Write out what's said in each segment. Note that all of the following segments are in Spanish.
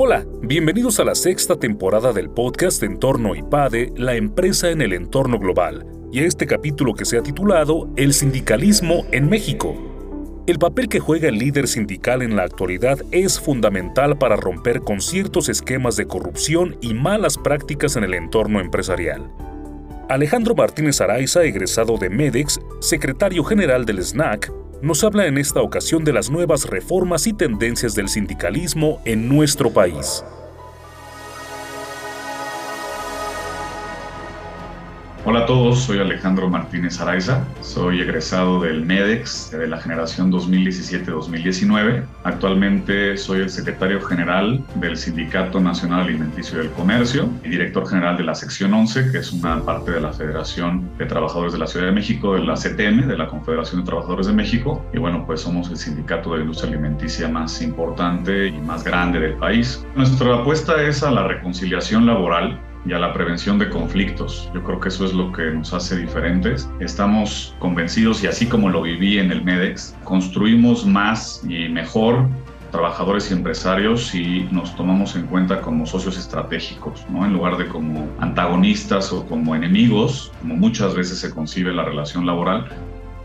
Hola, bienvenidos a la sexta temporada del podcast Entorno IPADE, la empresa en el entorno global, y a este capítulo que se ha titulado El sindicalismo en México. El papel que juega el líder sindical en la actualidad es fundamental para romper con ciertos esquemas de corrupción y malas prácticas en el entorno empresarial. Alejandro Martínez Araiza, egresado de MEDEX, secretario general del SNAC, nos habla en esta ocasión de las nuevas reformas y tendencias del sindicalismo en nuestro país. Hola a todos, soy Alejandro Martínez Araiza, soy egresado del MEDEX de la generación 2017-2019. Actualmente soy el secretario general del Sindicato Nacional Alimenticio del Comercio y director general de la sección 11, que es una parte de la Federación de Trabajadores de la Ciudad de México, de la CTM, de la Confederación de Trabajadores de México. Y bueno, pues somos el sindicato de industria alimenticia más importante y más grande del país. Nuestra apuesta es a la reconciliación laboral y a la prevención de conflictos. Yo creo que eso es lo que nos hace diferentes. Estamos convencidos, y así como lo viví en el MEDEX, construimos más y mejor trabajadores y empresarios si nos tomamos en cuenta como socios estratégicos, ¿no? en lugar de como antagonistas o como enemigos, como muchas veces se concibe la relación laboral,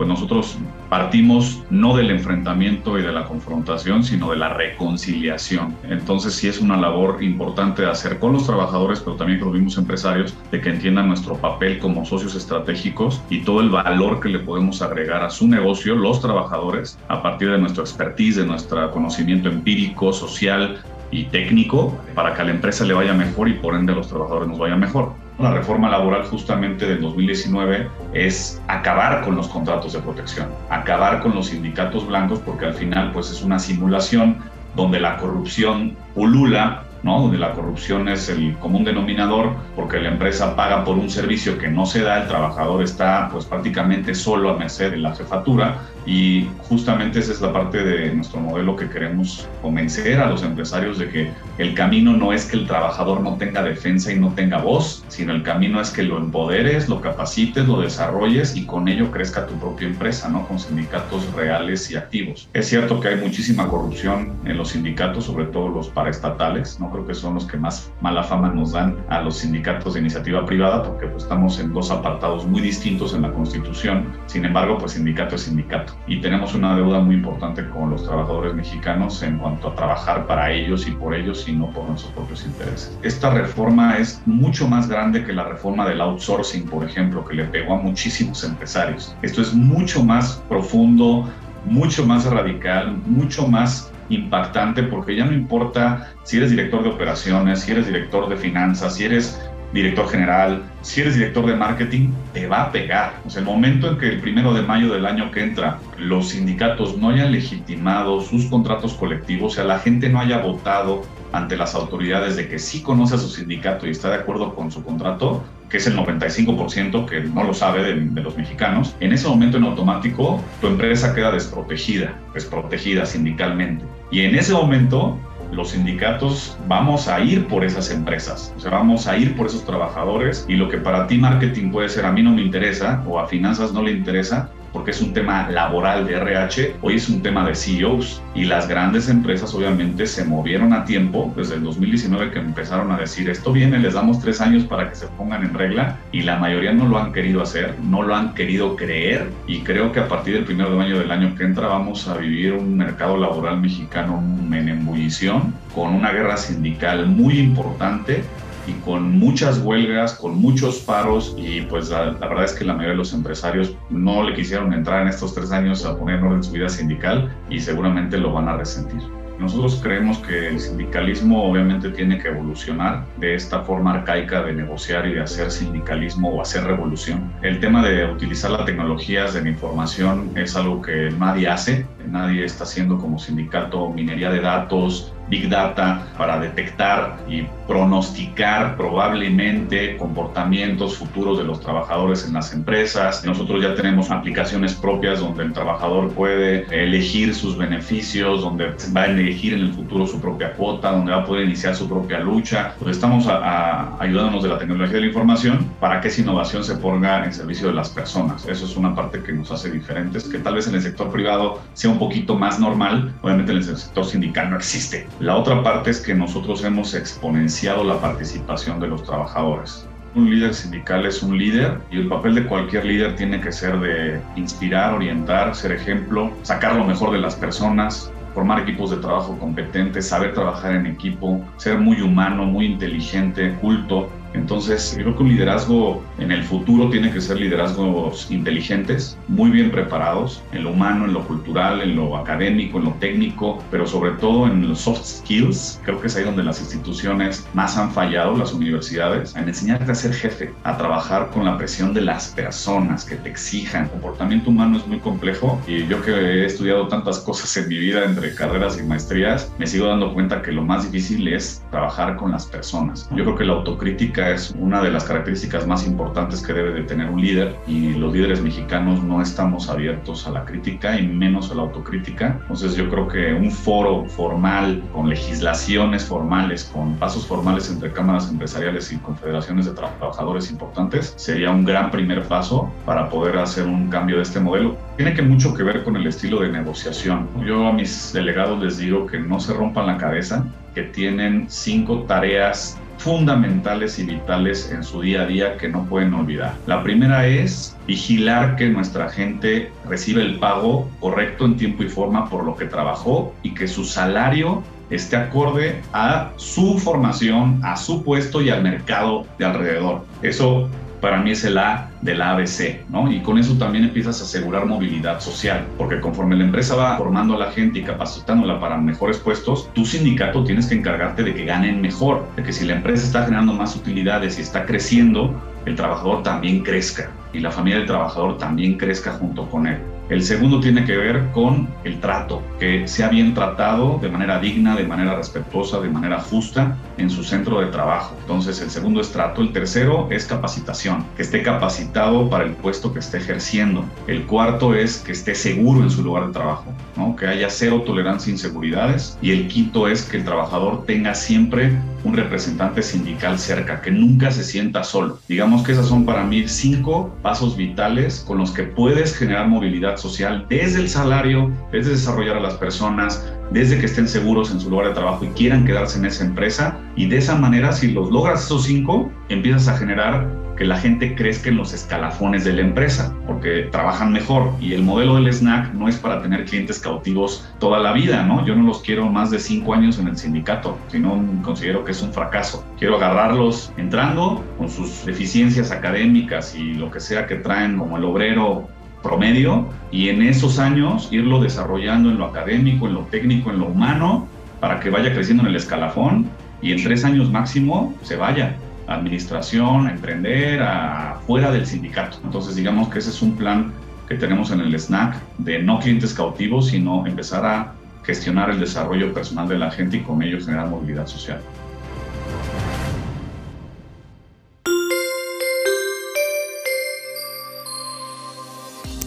pues nosotros partimos no del enfrentamiento y de la confrontación, sino de la reconciliación. Entonces sí es una labor importante de hacer con los trabajadores, pero también con los mismos empresarios, de que entiendan nuestro papel como socios estratégicos y todo el valor que le podemos agregar a su negocio, los trabajadores, a partir de nuestro expertise, de nuestro conocimiento empírico, social, y técnico para que a la empresa le vaya mejor y por ende a los trabajadores nos vaya mejor. La reforma laboral justamente del 2019 es acabar con los contratos de protección, acabar con los sindicatos blancos porque al final pues es una simulación donde la corrupción pulula ¿no? donde la corrupción es el común denominador porque la empresa paga por un servicio que no se da, el trabajador está pues prácticamente solo a merced de la jefatura y justamente esa es la parte de nuestro modelo que queremos convencer a los empresarios de que el camino no es que el trabajador no tenga defensa y no tenga voz, sino el camino es que lo empoderes, lo capacites, lo desarrolles y con ello crezca tu propia empresa, ¿no? Con sindicatos reales y activos. Es cierto que hay muchísima corrupción en los sindicatos, sobre todo los paraestatales, ¿no? Creo que son los que más mala fama nos dan a los sindicatos de iniciativa privada porque pues, estamos en dos apartados muy distintos en la Constitución. Sin embargo, pues sindicato es sindicato y tenemos una deuda muy importante con los trabajadores mexicanos en cuanto a trabajar para ellos y por ellos y no por nuestros propios intereses. Esta reforma es mucho más grande que la reforma del outsourcing, por ejemplo, que le pegó a muchísimos empresarios. Esto es mucho más profundo, mucho más radical, mucho más impactante porque ya no importa si eres director de operaciones, si eres director de finanzas, si eres director general, si eres director de marketing, te va a pegar. O sea, el momento en que el primero de mayo del año que entra los sindicatos no hayan legitimado sus contratos colectivos, o sea, la gente no haya votado ante las autoridades de que sí conoce a su sindicato y está de acuerdo con su contrato, que es el 95% que no lo sabe de, de, los mexicanos, en ese momento en automático tu empresa queda desprotegida, desprotegida sindicalmente. Y en ese momento los sindicatos vamos a ir por esas empresas, o sea, vamos a ir por esos trabajadores y lo que para ti marketing puede ser a mí no me interesa o a finanzas no le interesa, porque es un tema laboral de RH, hoy es un tema de CEOs y las grandes empresas obviamente se movieron a tiempo. Desde el 2019 que empezaron a decir esto viene, les damos tres años para que se pongan en regla y la mayoría no lo han querido hacer, no lo han querido creer. Y creo que a partir del primer año del año que entra vamos a vivir un mercado laboral mexicano en ebullición con una guerra sindical muy importante y con muchas huelgas, con muchos paros y pues la, la, verdad es que la mayoría de los empresarios no le quisieron entrar en estos tres años a poner en orden su vida sindical y seguramente lo van a resentir. Nosotros creemos que el sindicalismo obviamente tiene que evolucionar de esta forma arcaica de negociar y de hacer sindicalismo o hacer revolución. El tema de utilizar las tecnologías de la información es algo que nadie hace, nadie está haciendo como sindicato minería de datos, Big Data para detectar y pronosticar probablemente comportamientos futuros de los trabajadores en las empresas. Nosotros ya tenemos aplicaciones propias donde el trabajador puede elegir sus beneficios, donde va a elegir en el futuro su propia cuota, donde va a poder iniciar su propia lucha. Pues estamos a, a, ayudándonos de la tecnología de la información para que esa innovación se ponga en servicio de las personas. Eso es una parte que nos hace diferentes, que tal vez en el sector privado sea un poquito más normal. Obviamente en el sector sindical no existe La otra parte es que nosotros hemos exponenciado la participación de los trabajadores. Un líder sindical es un líder y el papel de cualquier líder tiene que ser de inspirar, orientar, ser ejemplo, sacar lo mejor de las personas, formar equipos de trabajo competentes, saber trabajar en equipo, ser muy humano, muy inteligente, culto, entonces, creo que un liderazgo en el futuro tiene que ser liderazgos inteligentes, muy bien preparados en lo humano, en lo cultural, en lo académico, en lo técnico, pero sobre todo en los soft skills. Creo que es ahí donde las instituciones más han fallado, las universidades, en enseñarte a ser jefe, a trabajar con la presión de las personas que te exijan. El comportamiento humano es muy complejo y yo que he estudiado tantas cosas en mi vida entre carreras y maestrías, me sigo dando cuenta que lo más difícil es trabajar con las personas. Yo creo que la autocrítica es una de las características más importantes que debe de tener un líder y los líderes mexicanos no estamos abiertos a la crítica y menos a la autocrítica. Entonces yo creo que un foro formal con legislaciones formales, con pasos formales entre cámaras empresariales y confederaciones de trabajadores importantes sería un gran primer paso para poder hacer un cambio de este modelo. Tiene que mucho que ver con el estilo de negociación. Yo a mis delegados les digo que no se rompan la cabeza, que tienen cinco tareas fundamentales y vitales en su día a día que no pueden olvidar. La primera es vigilar que nuestra gente recibe el pago correcto en tiempo y forma por lo que trabajó y que su salario esté acorde a su formación, a su puesto y al mercado de alrededor. Eso para mí es el A del ABC, ¿no? Y con eso también empiezas a asegurar movilidad social, porque conforme la empresa va formando a la gente y capacitándola para mejores puestos, tu sindicato tienes que encargarte de que ganen mejor, de que si la empresa está generando más utilidades y está creciendo, el trabajador también crezca y la familia del trabajador también crezca junto con él. El segundo tiene que ver con el trato, que sea bien tratado de manera digna, de manera respetuosa, de manera justa en su centro de trabajo. Entonces el segundo es trato. El tercero es capacitación, que esté capacitado para el puesto que esté ejerciendo. El cuarto es que esté seguro en su lugar de trabajo, ¿no? que haya cero tolerancia a inseguridades. Y el quinto es que el trabajador tenga siempre un representante sindical cerca, que nunca se sienta solo. Digamos que esas son para mí cinco pasos vitales con los que puedes generar movilidad social desde el salario, desde desarrollar a las personas, desde que estén seguros en su lugar de trabajo y quieran quedarse en esa empresa. Y de esa manera, si los logras esos cinco, empiezas a generar que la gente crezca en los escalafones de la empresa, porque trabajan mejor. Y el modelo del snack no es para tener clientes cautivos toda la vida, ¿no? Yo no los quiero más de cinco años en el sindicato, sino considero que es un fracaso. Quiero agarrarlos entrando con sus deficiencias académicas y lo que sea que traen como el obrero promedio y en esos años irlo desarrollando en lo académico, en lo técnico, en lo humano, para que vaya creciendo en el escalafón y en tres años máximo se vaya a administración, a emprender, a fuera del sindicato. Entonces digamos que ese es un plan que tenemos en el SNAC de no clientes cautivos, sino empezar a gestionar el desarrollo personal de la gente y con ello generar movilidad social.